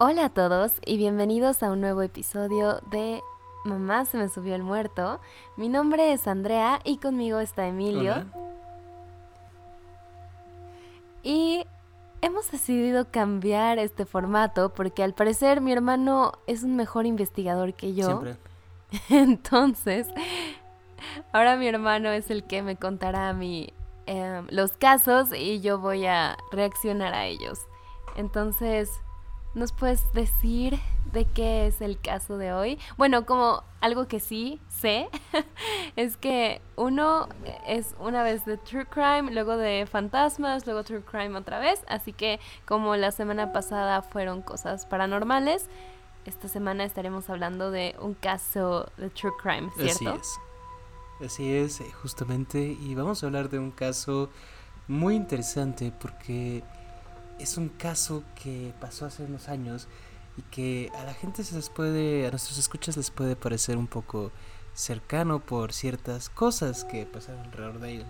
Hola a todos y bienvenidos a un nuevo episodio de Mamá se me subió el muerto. Mi nombre es Andrea y conmigo está Emilio. Hola. Y hemos decidido cambiar este formato porque al parecer mi hermano es un mejor investigador que yo. Siempre. Entonces, ahora mi hermano es el que me contará a mí em, los casos y yo voy a reaccionar a ellos. Entonces, ¿nos puedes decir de qué es el caso de hoy? Bueno, como algo que sí sé, es que uno es una vez de True Crime, luego de fantasmas, luego True Crime otra vez. Así que como la semana pasada fueron cosas paranormales, esta semana estaremos hablando de un caso de True Crime, ¿cierto? Así es. Así es, eh, justamente. Y vamos a hablar de un caso muy interesante porque es un caso que pasó hace unos años y que a la gente se les puede, a nuestros escuchas les puede parecer un poco cercano por ciertas cosas que pasaron alrededor de él.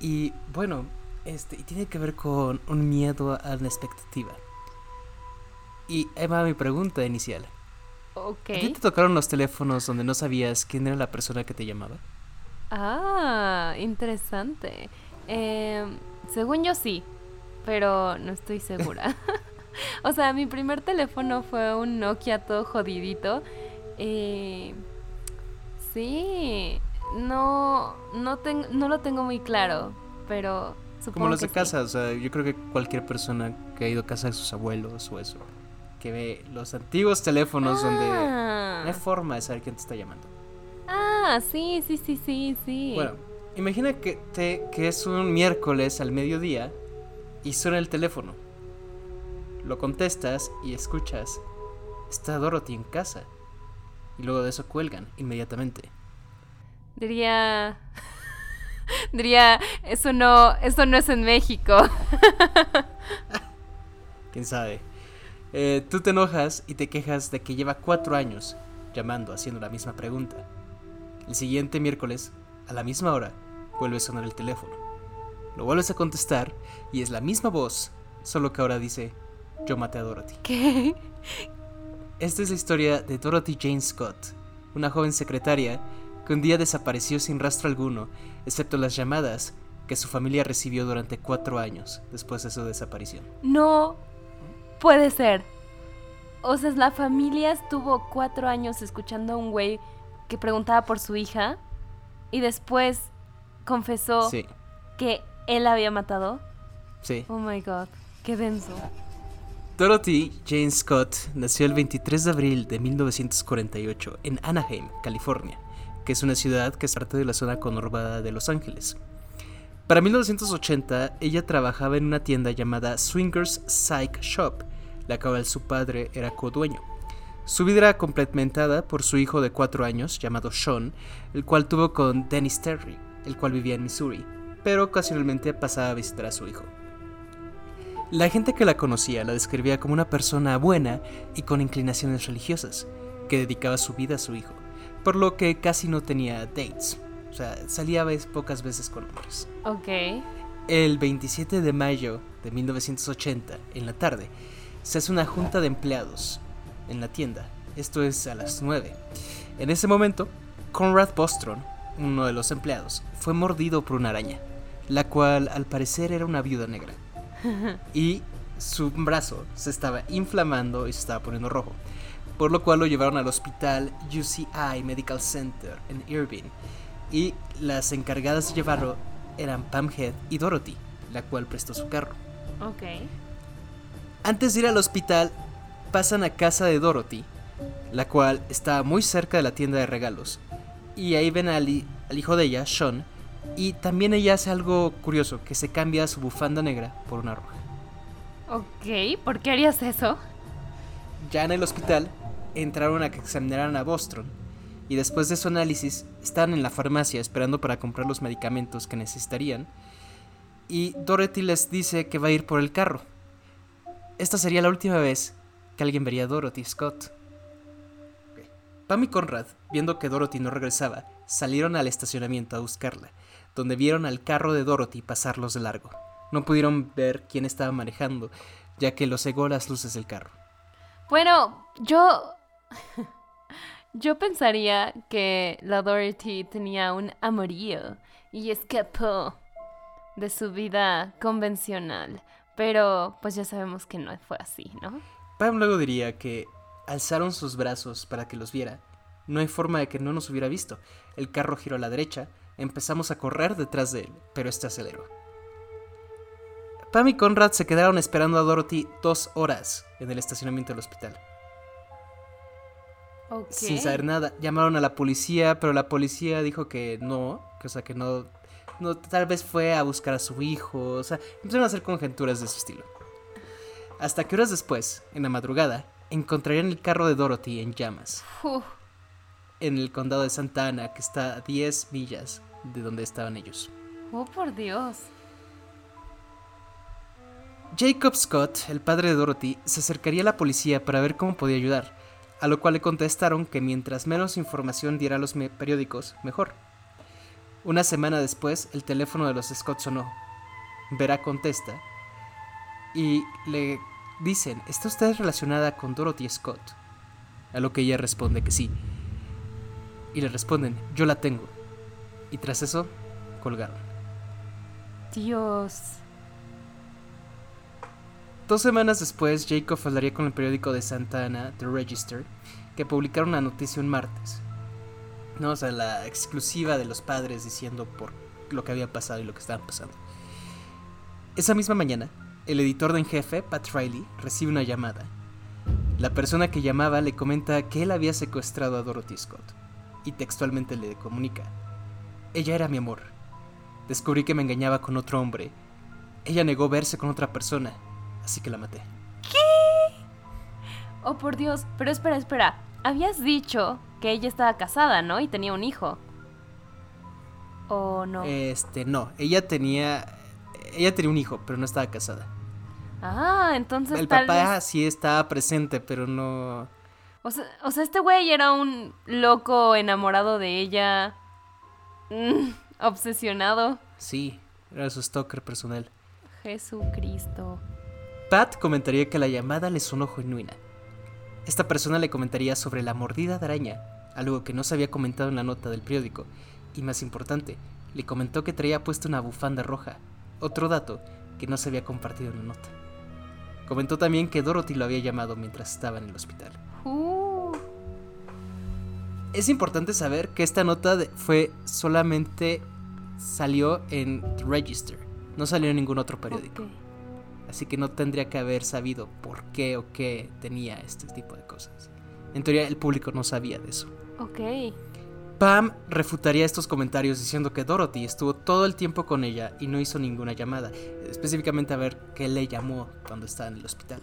Y bueno, este, y tiene que ver con un miedo a la expectativa. Y ahí va mi pregunta inicial. Ok. ¿A ti te tocaron los teléfonos donde no sabías quién era la persona que te llamaba? Ah, interesante. Em, según yo sí, pero no estoy segura. o sea, mi primer teléfono fue un Nokia todo jodidito. Eh, sí, no, no, ten- no lo tengo muy claro, pero supongo Como los que de sí. casa, o sea, yo creo que cualquier persona que ha ido a casa de sus abuelos o eso, que ve los antiguos teléfonos donde no Ah, hay forma de saber quién te está llamando. ah, sí, sí, sí, sí, sí. Bueno, imagina que, te, que es un miércoles al mediodía y suena el teléfono. Lo contestas y escuchas, está Dorothy en casa. Y luego de eso cuelgan inmediatamente. Diría. Diría, eso no, eso no es en México. quién sabe. Eh, tú te enojas y te quejas de que lleva cuatro años llamando, haciendo la misma pregunta. El siguiente miércoles, a la misma hora, vuelve a sonar el teléfono. Lo vuelves a contestar y es la misma voz, solo que ahora dice, yo maté a Dorothy. ¿Qué? Esta es la historia de Dorothy Jane Scott, una joven secretaria que un día desapareció sin rastro alguno, excepto las llamadas que su familia recibió durante cuatro años después de su desaparición. No puede ser. O sea, la familia estuvo cuatro años escuchando a un güey que preguntaba por su hija y después confesó Sí, que él había matado. sí. Oh my god, qué denso. Dorothy Jane Scott nació el 23 de abril de 1948 en Anaheim, California, que es una ciudad que es parte de la zona conurbada de Los Ángeles. Para 1980, ella trabajaba en una tienda llamada Swingers Psych Shop, la cual su padre era codueño. Su vida era complementada por su hijo de 4 años, llamado Sean, el cual tuvo con Dennis Terry, el cual vivía en Missouri, pero ocasionalmente pasaba a visitar a su hijo. La gente que la conocía la describía como una persona buena y con inclinaciones religiosas, que dedicaba su vida a su hijo, por lo que casi no tenía dates, o sea, salía pocas veces con hombres. Ok. El 27 de mayo de 1980, en la tarde, se hace una junta de empleados en la tienda, esto es a las 9. En ese momento, Conrad Bostrom, uno de los empleados, fue mordido por una araña, la cual al parecer era una viuda negra y su brazo se estaba inflamando y se estaba poniendo rojo, por lo cual lo llevaron al hospital UCI Medical Center en Irvine y las encargadas de llevarlo eran Pam Head y Dorothy, la cual prestó su carro. Ok. Antes de ir al hospital, pasan a casa de Dorothy, la cual está muy cerca de la tienda de regalos, y ahí ven al hijo de ella, Sean, y también ella hace algo curioso, que se cambia su bufanda negra por una roja. Ok, ¿por qué harías eso? Ya en el hospital, entraron a que examinaran a Bostrom y después de su análisis estaban en la farmacia esperando para comprar los medicamentos que necesitarían y Dorothy les dice que va a ir por el carro. Esta sería la última vez que alguien vería a Dorothy Scott. Pam y Conrad, viendo que Dorothy no regresaba, salieron al estacionamiento a buscarla, donde vieron al carro de Dorothy pasarlos de largo. No pudieron ver quién estaba manejando, ya que lo cegó las luces del carro. Bueno, yo. yo pensaría que la Dorothy tenía un amorío y escapó de su vida convencional. Pero pues ya sabemos que no fue así, ¿no? Pam luego diría que alzaron sus brazos para que los viera. No hay forma de que no nos hubiera visto. El carro giró a la derecha, empezamos a correr detrás de él, pero este aceleró. Pam y Conrad se quedaron esperando a Dorothy dos horas en el estacionamiento del hospital. Sin saber nada, llamaron a la policía, pero la policía dijo que no, que, o sea, que no, no, tal vez fue a buscar a su hijo, o sea, empezaron a hacer conjeturas de ese estilo. Hasta que horas después, en la madrugada, encontrarían el carro de Dorothy en llamas. En el condado de Santa Ana, que está a 10 millas de donde estaban ellos. Oh, por Dios. Jacob Scott, el padre de Dorothy, se acercaría a la policía para ver cómo podía ayudar, a lo cual le contestaron que mientras menos información diera a los periódicos, mejor. Una semana después, el teléfono de los Scott sonó. Vera contesta y le dicen, ¿está usted relacionada con Dorothy Scott? A lo que ella responde que sí. Y le responden, yo la tengo. Y tras eso, colgaron. Dios. Dos semanas después, Jacob hablaría con el periódico de Santa Ana, The Register, que publicaron una noticia un martes. No, o sea, la exclusiva de los padres diciendo por lo que había pasado y lo que estaban pasando. Esa misma mañana, el editor en jefe, Pat Riley, recibe una llamada. La persona que llamaba le comenta que él había secuestrado a Dorothy Scott y textualmente le comunica. Ella era mi amor. Descubrí que me engañaba con otro hombre. Ella negó verse con otra persona así que la maté. ¿Qué? Oh, por Dios, pero espera, espera. Habías dicho que ella estaba casada, ¿no? Y tenía un hijo. ¿O no? Este, no. Ella tenía. Ella tenía un hijo, pero no estaba casada. Ah, entonces. El papá sí estaba presente, pero no. O sea, o sea este güey era un loco enamorado de ella. Mm, obsesionado. Sí, era su stalker personal. Jesucristo. Pat comentaría que la llamada le sonó genuina. Esta persona le comentaría sobre la mordida de araña, algo que no se había comentado en la nota del periódico, y más importante, le comentó que traía puesta una bufanda roja, otro dato que no se había compartido en la nota. Comentó también que Dorothy lo había llamado mientras estaba en el hospital. Uh. Es importante saber que esta nota fue solamente salió en Register, no salió en ningún otro periódico. Así que no tendría que haber sabido por qué o qué tenía este tipo de cosas. En teoría el público no sabía de eso. Ok. Pam refutaría estos comentarios diciendo que Dorothy estuvo todo el tiempo con ella y no hizo ninguna llamada, específicamente a ver qué le llamó cuando estaba en el hospital.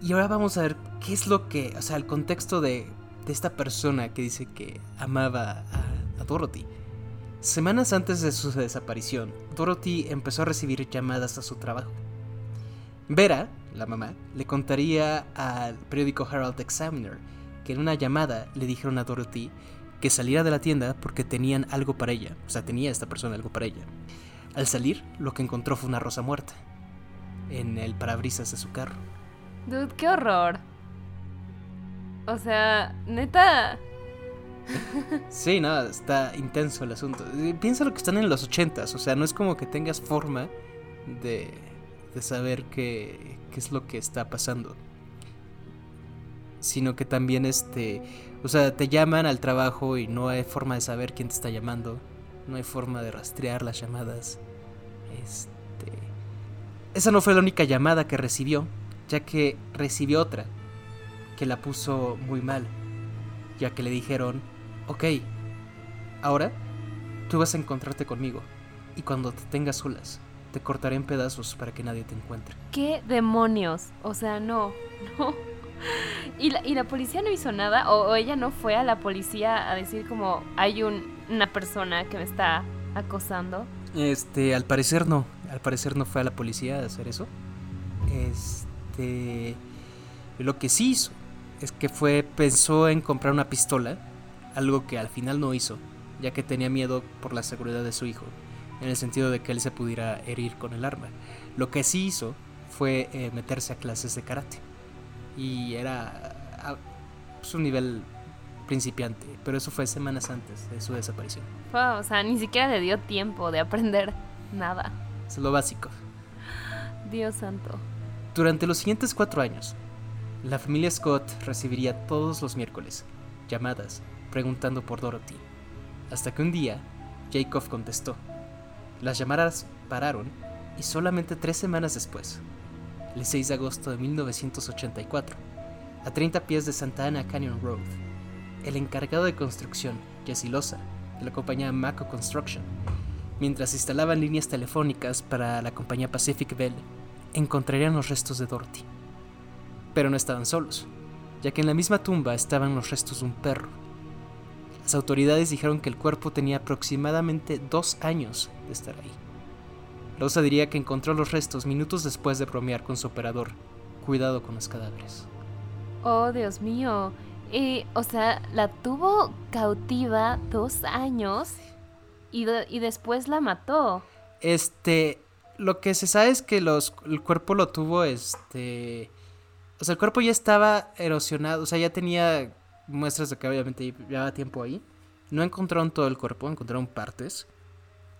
Y ahora vamos a ver qué es lo que, o sea, el contexto de, esta persona que dice que amaba a Dorothy. Semanas antes de su desaparición, Dorothy empezó a recibir llamadas a su trabajo. Vera, la mamá, le contaría al periódico Herald Examiner que en una llamada le dijeron a Dorothy que saliera de la tienda porque tenían algo para ella, o sea, tenía esta persona algo para ella. Al salir, lo que encontró fue una rosa muerta en el parabrisas de su carro. Dude, qué horror. O sea, neta, sí, nada, está intenso el asunto. Piensa lo que están en los ochentas, o sea, no es como que tengas forma de, de saber qué, qué es lo que está pasando. Sino que también, este, o sea, te llaman al trabajo y no hay forma de saber quién te está llamando. No hay forma de rastrear las llamadas. Este... Esa no fue la única llamada que recibió, ya que recibió otra que la puso muy mal, ya que le dijeron Ok, ahora tú vas a encontrarte conmigo y cuando te tengas solas, te cortaré en pedazos para que nadie te encuentre. ¿Qué demonios? O sea, no, no. ¿Y la, y la policía no hizo nada? ¿O, ella no fue a la policía a decir como hay una persona que me está acosando? Este, al parecer no. Al parecer no fue a la policía a hacer eso. Este. Lo que sí hizo es que fue. pensó en comprar una pistola algo que al final no hizo, ya que tenía miedo por la seguridad de su hijo, en el sentido de que él se pudiera herir con el arma. Lo que sí hizo fue eh, meterse a clases de karate. y era a, pues, un nivel principiante, pero eso fue semanas antes de su desaparición. Wow, o sea, ni siquiera le dio tiempo de aprender nada. Es lo básico. Dios santo. Durante los siguientes cuatro años, la familia Scott recibiría todos los miércoles llamadas preguntando por Dorothy, hasta que un día Jacob contestó. Las llamadas pararon y solamente tres semanas después, el 6 de agosto de 1984, a 30 pies de Santa Ana Canyon Road, el encargado de construcción, Jesse Loza, de la compañía Mako Construction, mientras instalaban líneas telefónicas para la compañía Pacific Bell, encontrarían los restos de Dorothy. Pero no estaban solos, ya que en la misma tumba estaban los restos de un perro. Las autoridades dijeron que el cuerpo tenía aproximadamente dos años de estar ahí. Loza diría que encontró los restos minutos después de bromear con su operador. Cuidado con los cadáveres. Oh, Dios mío. Y, o sea, la tuvo cautiva dos años y, y después la mató. Este, lo que se sabe es que los, el cuerpo lo tuvo, este... O sea, el cuerpo ya estaba erosionado, o sea, ya tenía muestras de que obviamente llevaba tiempo ahí. No encontraron todo el cuerpo, encontraron partes.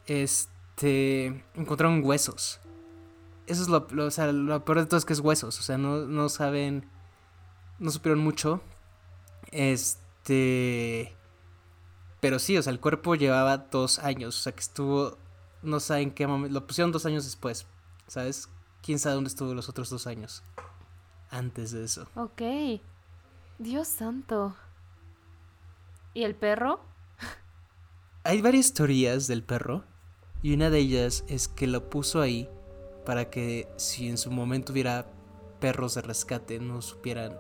Este, encontraron huesos. Eso es lo, o sea, lo peor de todo es que es huesos, o sea, no, no saben, no supieron mucho. Este, pero sí, o sea, el cuerpo llevaba dos años, o sea, que estuvo no saben qué momento. Lo pusieron dos años después. ¿Sabes? ¿Quién sabe dónde estuvo los otros dos años? Antes de eso. Ok. Dios santo. ¿Y el perro? Hay varias teorías del perro. Y una de ellas es que lo puso ahí para que si en su momento hubiera perros de rescate no supieran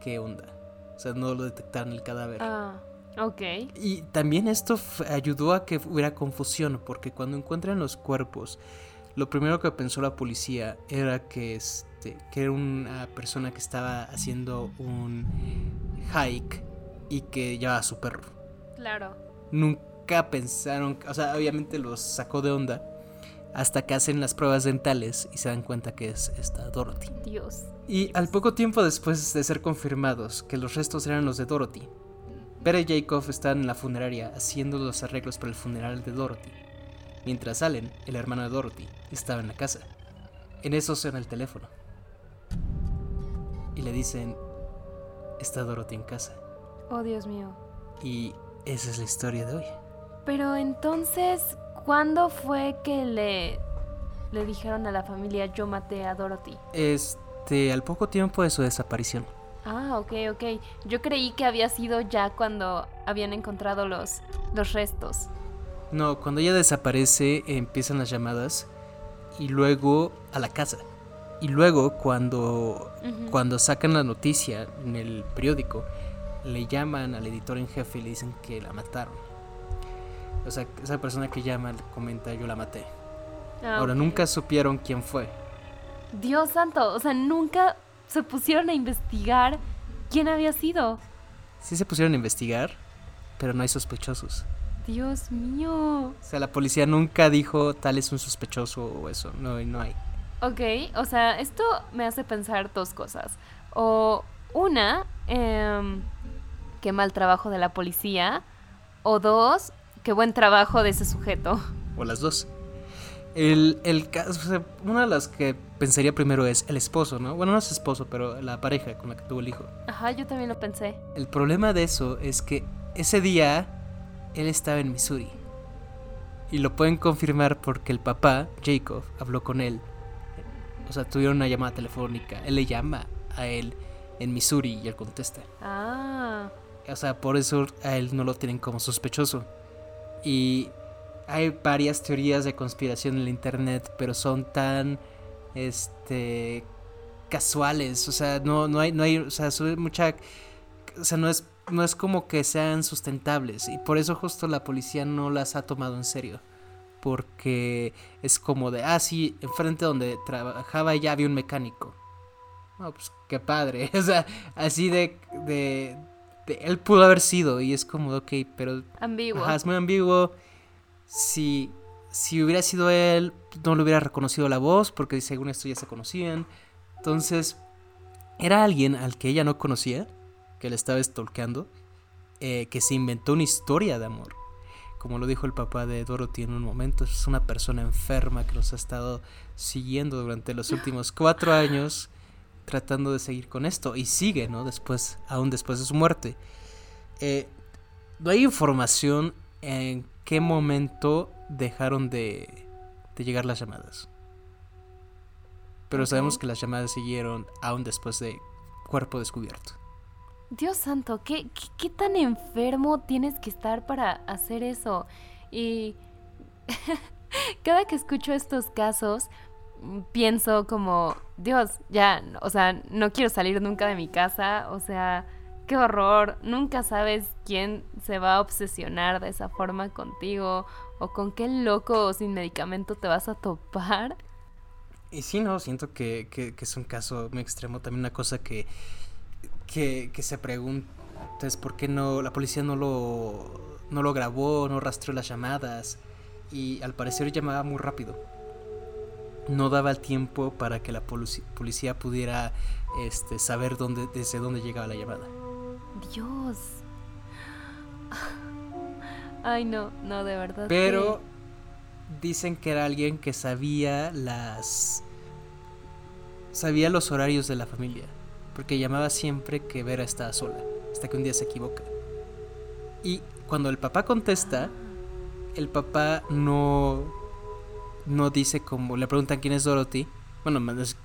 qué onda. O sea, no lo detectaran el cadáver. Ah. Ok. Y también esto ayudó a que hubiera confusión, porque cuando encuentran los cuerpos, lo primero que pensó la policía era que, este, que era una persona que estaba haciendo un hike y que llevaba a su perro. Claro. Nunca pensaron, o sea, obviamente los sacó de onda hasta que hacen las pruebas dentales y se dan cuenta que es esta Dorothy. Dios. Y al poco tiempo después de ser confirmados que los restos eran los de Dorothy, Pere y Jacob están en la funeraria haciendo los arreglos para el funeral de Dorothy. Mientras Allen, el hermano de Dorothy, estaba en la casa. En eso suena el teléfono. Y le dicen, está Dorothy en casa. Oh, Dios mío. Y esa es la historia de hoy. Pero entonces, ¿cuándo fue que le, le dijeron a la familia yo maté a Dorothy? Este, al poco tiempo de su desaparición. Ah, ok, ok. Yo creí que había sido ya cuando habían encontrado los, los restos. No, cuando ella desaparece empiezan las llamadas y luego a la casa. Y luego cuando, cuando sacan la noticia en el periódico, le llaman al editor en jefe y le dicen que la mataron. O sea, esa persona que llama comenta yo la maté. Ah, Ahora, nunca supieron quién fue. Dios santo, o sea, nunca se pusieron a investigar quién había sido. Sí se pusieron a investigar, pero no hay sospechosos. Dios mío. O sea, la policía nunca dijo tal es un sospechoso o eso. No, no hay. Ok, o sea, esto me hace pensar dos cosas. O una, eh, qué mal trabajo de la policía. O dos, qué buen trabajo de ese sujeto. O las dos. El, el caso, una de las que pensaría primero es el esposo, ¿no? Bueno, no es esposo, pero la pareja con la que tuvo el hijo. Ajá, yo también lo pensé. El problema de eso es que ese día él estaba en Missouri. Y lo pueden confirmar porque el papá, Jacob, habló con él. O sea, tuvieron una llamada telefónica. Él le llama a él en Missouri y él contesta. Ah. O sea, por eso a él no lo tienen como sospechoso. Y hay varias teorías de conspiración en el internet, pero son tan este casuales, o sea, no no hay no hay, o sea, mucha o sea, no es no es como que sean sustentables y por eso justo la policía no las ha tomado en serio. Porque es como de, ah, sí, enfrente donde trabajaba ya había un mecánico. No, pues qué padre. O sea, así de, de, de él pudo haber sido y es como, ok, pero... Ambiguo. Ajá, es muy ambiguo si, si hubiera sido él, no le hubiera reconocido la voz, porque según esto ya se conocían. Entonces, era alguien al que ella no conocía, que le estaba stalkeando, eh, que se inventó una historia de amor. Como lo dijo el papá de Dorothy en un momento, es una persona enferma que los ha estado siguiendo durante los últimos cuatro años, tratando de seguir con esto. Y sigue, ¿no? Después, aún después de su muerte. Eh, no hay información en qué momento dejaron de, de llegar las llamadas. Pero sabemos que las llamadas siguieron aún después de cuerpo descubierto. Dios santo, ¿qué, qué, tan enfermo tienes que estar para hacer eso? Y cada que escucho estos casos, mm, pienso como, Dios, ya, o sea, no quiero salir nunca de mi casa, o sea, qué horror, nunca sabes quién se va a obsesionar de esa forma contigo o con qué loco sin medicamento te vas a topar. Y sí, no, siento que, que es un caso muy extremo. También una cosa que que, se pregunta es por qué no la policía no lo, no lo grabó, no rastreó las llamadas y al parecer llamaba muy rápido. No daba el tiempo para que la policía pudiera este, saber dónde, desde dónde llegaba la llamada. Dios. Ay, no, no, de verdad. Pero dicen que era alguien que sabía las... Sabía los horarios de la familia porque llamaba siempre que Vera estaba sola, hasta que un día se equivoca. Y cuando el papá contesta, el papá no, no dice como, le preguntan quién es Dorothy, bueno,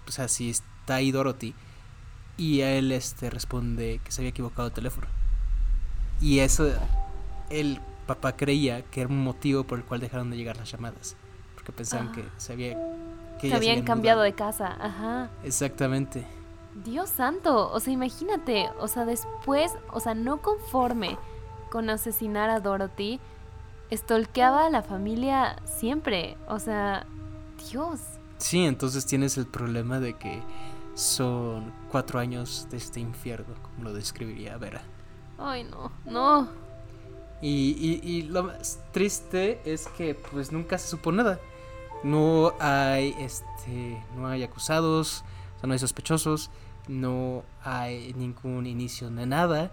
o sea, si está ahí Dorothy, y a él este, responde que se había equivocado de teléfono. Y eso, el papá creía que era un motivo por el cual dejaron de llegar las llamadas, porque pensaban ah. que se había... Que habían cambiado de casa, ajá. Exactamente. Dios santo, o sea, imagínate, o sea, después, o sea, no conforme con asesinar a Dorothy, estolqueaba a la familia siempre, o sea, Dios. Sí, entonces tienes el problema de que son cuatro años de este infierno, como lo describiría Vera. Ay, no, no. Y, y, y lo más triste es que pues nunca se supo nada. No hay, este, no hay acusados, no hay sospechosos, no hay ningún inicio de nada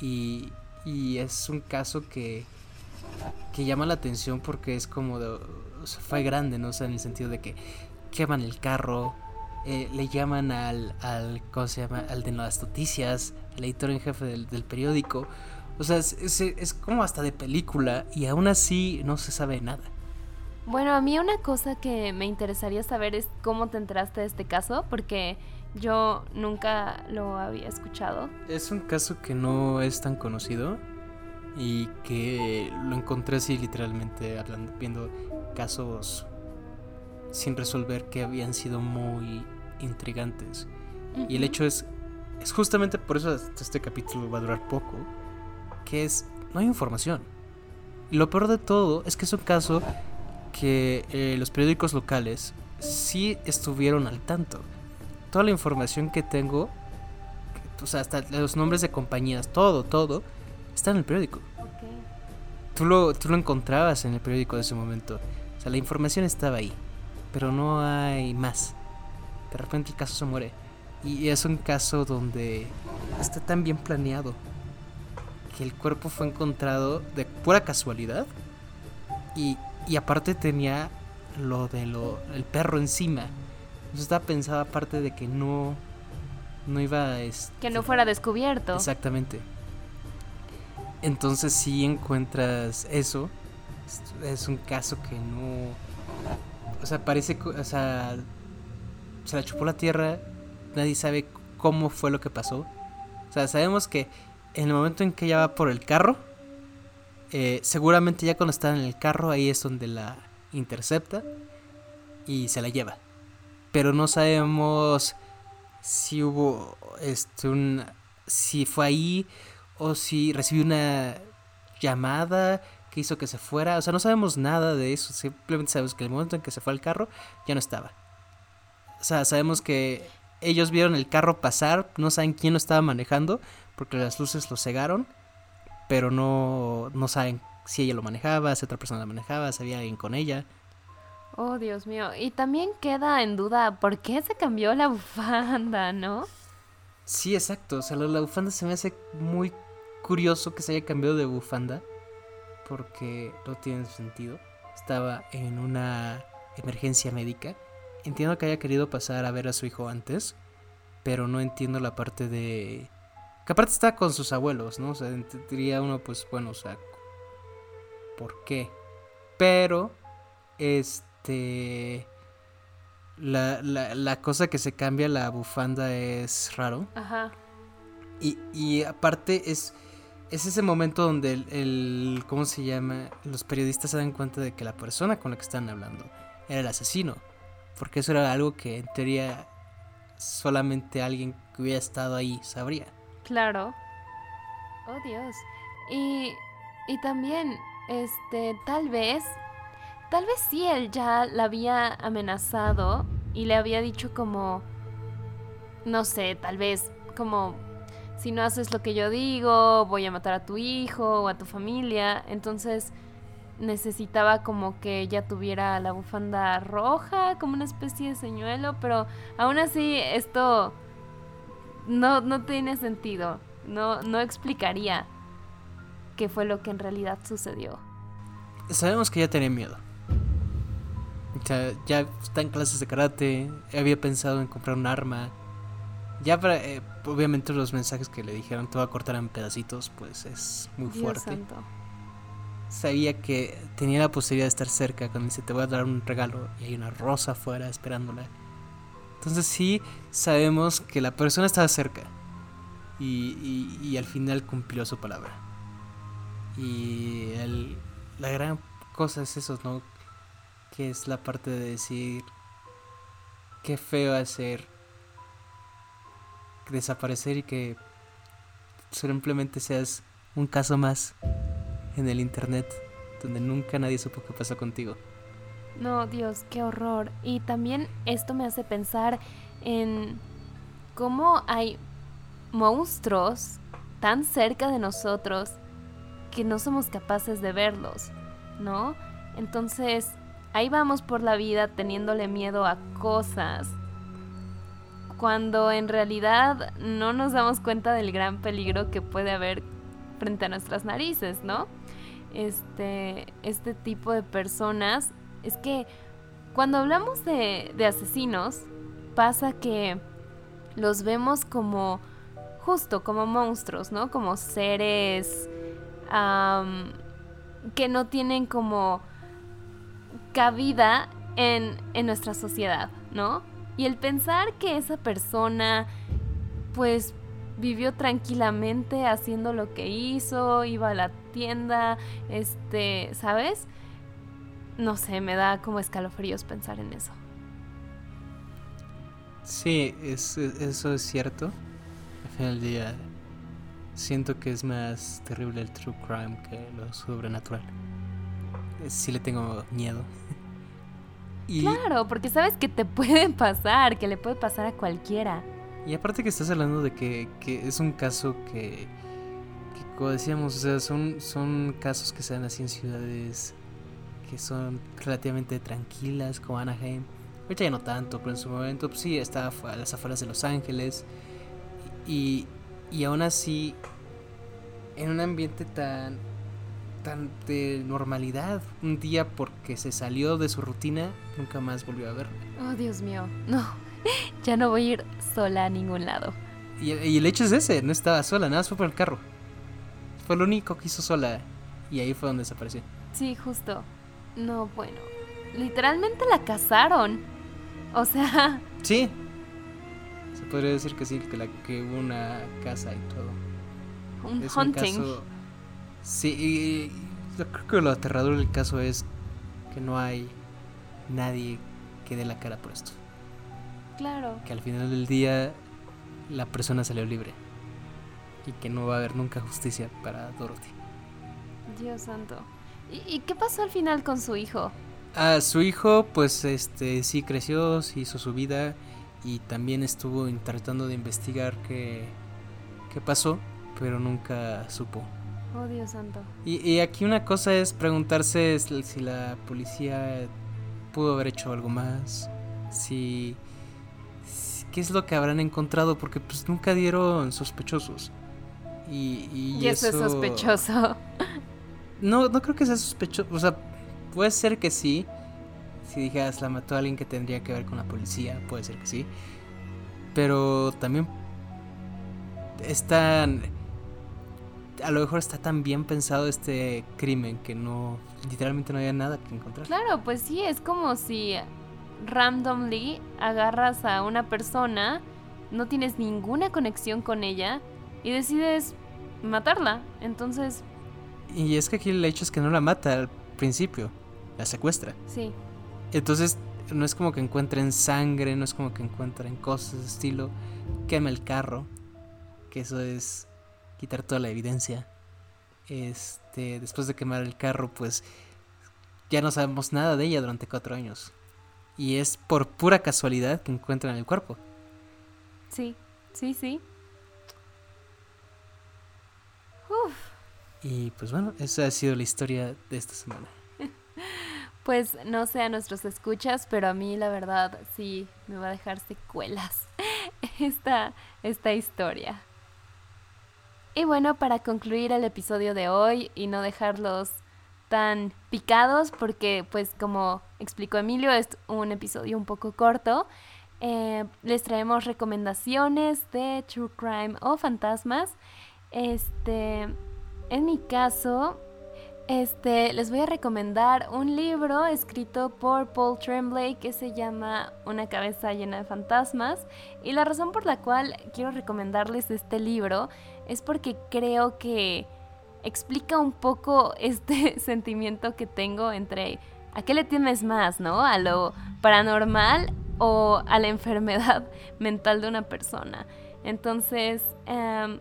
y, y es un caso que, que llama la atención porque es como de, fue grande, ¿no? O sea, en el sentido de que queman el carro, eh, le llaman al, al, ¿cómo se llama? Al de las noticias, al editor en jefe del, del periódico. O sea, es, es, es, como hasta de película y aún así no se sabe nada. Bueno, a mí una cosa que me interesaría saber es cómo te enteraste de este caso, porque yo nunca lo había escuchado. Es un caso que no es tan conocido y que lo encontré así literalmente hablando, viendo casos sin resolver que habían sido muy intrigantes. Y el hecho es, es justamente por eso este capítulo va a durar poco, que es, no hay información. Y lo peor de todo es que es un caso que eh, los periódicos locales sí estuvieron al tanto. Toda la información que tengo, o sea, hasta los nombres de compañías, todo, todo, está en el periódico. Tú, lo, tú lo encontrabas en el periódico de ese momento. O sea, la información estaba ahí, pero no hay más. De repente el caso se muere. Y es un caso donde está tan bien planeado que el cuerpo fue encontrado de pura casualidad y y aparte tenía lo de lo el perro encima. Eso estaba pensado aparte de que no no iba a este, que no fuera descubierto. Exactamente. Entonces si encuentras eso, es un caso que no o sea, parece o sea, se la chupó la tierra, nadie sabe cómo fue lo que pasó. O sea, sabemos que en el momento en que ella va por el carro, eh, seguramente ya cuando está en el carro ahí es donde la intercepta y se la lleva. Pero no sabemos si hubo este un si fue ahí o si recibió una llamada que hizo que se fuera, o sea, no sabemos nada de eso, simplemente sabemos que el momento en que se fue al carro ya no estaba. O sea, sabemos que ellos vieron el carro pasar, no saben quién lo estaba manejando porque las luces lo cegaron pero no, no saben si ella lo manejaba, si otra persona la manejaba, si había alguien con ella. Oh, Dios mío. Y también queda en duda por qué se cambió la bufanda, ¿no? Sí, exacto. O sea, la, la bufanda se me hace muy curioso que se haya cambiado de bufanda. Porque no tiene sentido. Estaba en una emergencia médica. Entiendo que haya querido pasar a ver a su hijo antes. Pero no entiendo la parte de. Que aparte está con sus abuelos, ¿no? O sea, diría uno, pues bueno, o sea. ¿Por qué? Pero. Este. La, la, la cosa que se cambia la bufanda es raro. Ajá. Y, y aparte es, es ese momento donde el, el- ¿Cómo se llama? Los periodistas se dan cuenta de que la persona con la que están hablando era el asesino. Porque eso era algo que en teoría solamente alguien que hubiera estado ahí sabría. Claro. Oh Dios. Y, y también, este, tal vez, tal vez sí él ya la había amenazado y le había dicho como, no sé, tal vez como, si no haces lo que yo digo, voy a matar a tu hijo o a tu familia. Entonces necesitaba como que ella tuviera la bufanda roja, como una especie de señuelo, pero aún así esto no, no tiene sentido. No, no explicaría qué fue lo que en realidad sucedió. Sabemos que ya tenía miedo. O sea, ya está en clases de karate, había pensado en comprar un arma. Ya para, eh, obviamente los mensajes que le dijeron te va a cortar en pedacitos, pues es muy Dios fuerte. santo. sabía que tenía la posibilidad de estar cerca cuando dice te voy a dar un regalo y hay una rosa afuera esperándola. Entonces sí sabemos que la persona estaba cerca y, al final cumplió su palabra. Y la gran cosa es eso, ¿no? Que es la parte de decir qué feo hacer desaparecer y que simplemente seas un caso más en el internet donde nunca nadie supo qué pasó contigo. No, Dios, qué horror. Y también esto me hace pensar en cómo hay monstruos tan cerca de nosotros que no somos capaces de verlos, ¿no? Entonces, ahí vamos por la vida teniéndole miedo a cosas cuando en realidad no nos damos cuenta del gran peligro que puede haber frente a nuestras narices, ¿no? Este, este tipo de personas es que cuando hablamos de, de asesinos pasa que los vemos como justo como monstruos, ¿no? Como seres que no tienen como cabida en, en nuestra sociedad, ¿no? Y el pensar que esa persona, pues, vivió tranquilamente haciendo lo que hizo, iba a la tienda, este, ¿sabes? No sé, me da como escalofríos pensar en eso. Sí, es- eso es cierto. Al final del día siento que es más terrible el true crime que lo sobrenatural. Sí le tengo miedo. Y, Claro, porque sabes que te puede pasar, que le puede pasar a cualquiera. y aparte que estás hablando de que, que es un caso que, que como decíamos, o sea, son, son casos que se dan así en ciudades que son relativamente tranquilas, como Anaheim. Ahorita ya no tanto, pero en su momento pues, sí, estaba a las afueras de Los Ángeles. Y, y aún así, en un ambiente tan, tan de normalidad, un día porque se salió de su rutina, nunca más volvió a verlo. Oh, Dios mío, no, ya no voy a ir sola a ningún lado. Y, y el hecho es ese, no estaba sola, nada más fue por el carro. Fue lo único que hizo sola. Y ahí fue donde desapareció. Sí, justo. No, bueno, literalmente la cazaron. O sea, Sí. Se podría decir que sí, que, la, que hubo una casa y todo. un es un hunting. caso. Sí, y yo creo que lo aterrador del caso es que no hay nadie que dé la cara por esto. Claro. Que al final del día la persona salió libre. Y que no va a haber nunca justicia para Dorothy. Dios santo. ¿Y, y qué pasó al final con su hijo? A su hijo, pues este sí creció, sí hizo su vida y también estuvo tratando de investigar qué, qué pasó, pero nunca supo. Oh, Dios santo. Y, y aquí una cosa es preguntarse si la policía pudo haber hecho algo más, si, si- qué es lo que habrán encontrado, porque pues nunca dieron sospechosos. Y, y, eso, es sospechoso. No, no creo que sea sospechoso. O sea, puede ser que sí. Si dijeras la mató a alguien que tendría que ver con la policía, puede ser que sí. Pero también están a lo mejor está tan bien pensado este crimen que no literalmente no había nada que encontrar. Claro, pues sí, es como si randomly agarras a una persona, no tienes ninguna conexión con ella y decides matarla. Entonces... Y es que aquí el hecho es que no la mata al principio, la secuestra. Sí. Entonces no es como que encuentren sangre, no es como que encuentren cosas de estilo, quema el carro, que eso es quitar toda la evidencia. Este, después de quemar el carro, pues ya no sabemos nada de ella durante cuatro años. Y es por pura casualidad que encuentran el cuerpo. Sí, sí, sí. Uf. Y pues bueno, esa ha sido la historia de esta semana. pues no sé a nuestros escuchas, pero a mí la verdad sí me va a dejar secuelas esta, esta historia. Y bueno, para concluir el episodio de hoy y no dejarlos tan picados, porque pues como explicó Emilio, es un episodio un poco corto, eh, les traemos recomendaciones de True Crime o fantasmas. Este, en mi caso, este, les voy a recomendar un libro escrito por Paul Tremblay que se llama Una cabeza llena de fantasmas. Y la razón por la cual quiero recomendarles este libro es porque creo que explica un poco este sentimiento que tengo entre a qué le tienes más, ¿no? A lo paranormal o a la enfermedad mental de una persona. Entonces, em,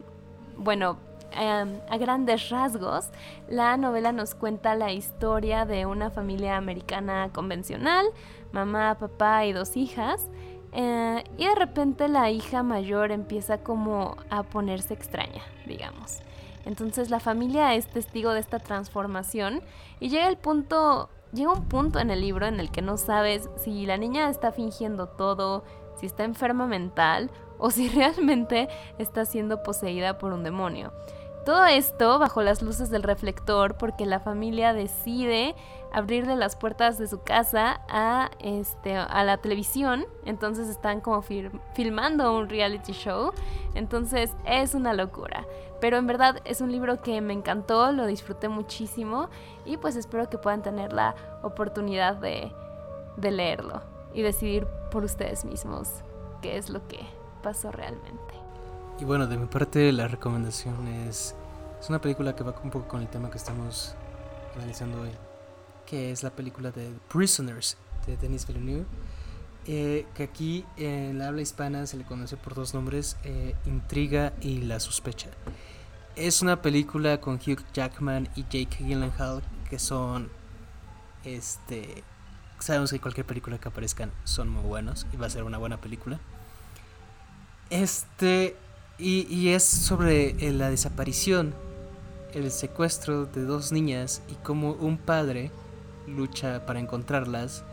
bueno, Em, a grandes rasgos, la novela nos cuenta la historia de una familia americana convencional, mamá, papá y dos hijas. Eh, y de repente la hija mayor empieza como a ponerse extraña, digamos. Entonces la familia es testigo de esta transformación y llega el punto, llega un punto en el libro en el que no sabes si la niña está fingiendo todo, si está enferma mental o si realmente está siendo poseída por un demonio. Todo esto bajo las luces del reflector porque la familia decide abrirle las puertas de su casa a, este, a la televisión. Entonces están como filmando un reality show. Entonces es una locura. Pero en verdad es un libro que me encantó, lo disfruté muchísimo y pues espero que puedan tener la oportunidad de, de leerlo y decidir por ustedes mismos qué es lo que pasó realmente. Y bueno, de mi parte la recomendación es, es una película que va un poco con el tema que estamos analizando hoy, que es la película de Prisoners de Denis Villeneuve, eh, que aquí en la habla hispana se le conoce por dos nombres, eh, Intriga y La Sospecha. Es una película con Hugh Jackman y Jake Gyllenhaal que son, este, sabemos que cualquier película que aparezcan son muy buenos y va a ser una buena película. Este y, es sobre eh, la desaparición, el secuestro de dos niñas y cómo un padre lucha para encontrarlas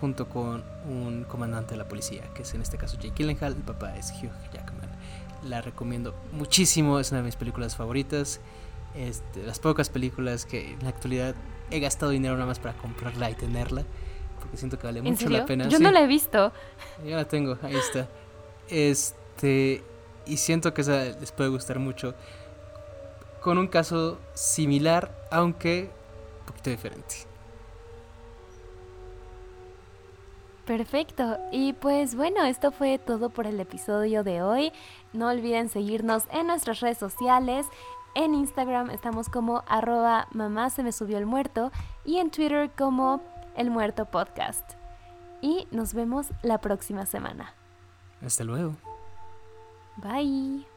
junto con un comandante de la policía, que es en este caso Jake Gyllenhaal, el papá es Hugh Jackman. La recomiendo muchísimo, es una de mis películas favoritas. Este, las pocas películas que en la actualidad he gastado dinero nada más para comprarla y tenerla, porque siento que vale mucho la pena. Yo no la he visto. Ya la tengo, ahí está. Este, y siento que esa les puede gustar mucho. Con un caso similar, aunque un poquito diferente. Perfecto. Y pues bueno, esto fue todo por el episodio de hoy. No olviden seguirnos en nuestras redes sociales. En Instagram estamos como arroba mamá se me subió el muerto y en Twitter como el muerto podcast. Y nos vemos la próxima semana. Hasta luego. Bye. Mamá,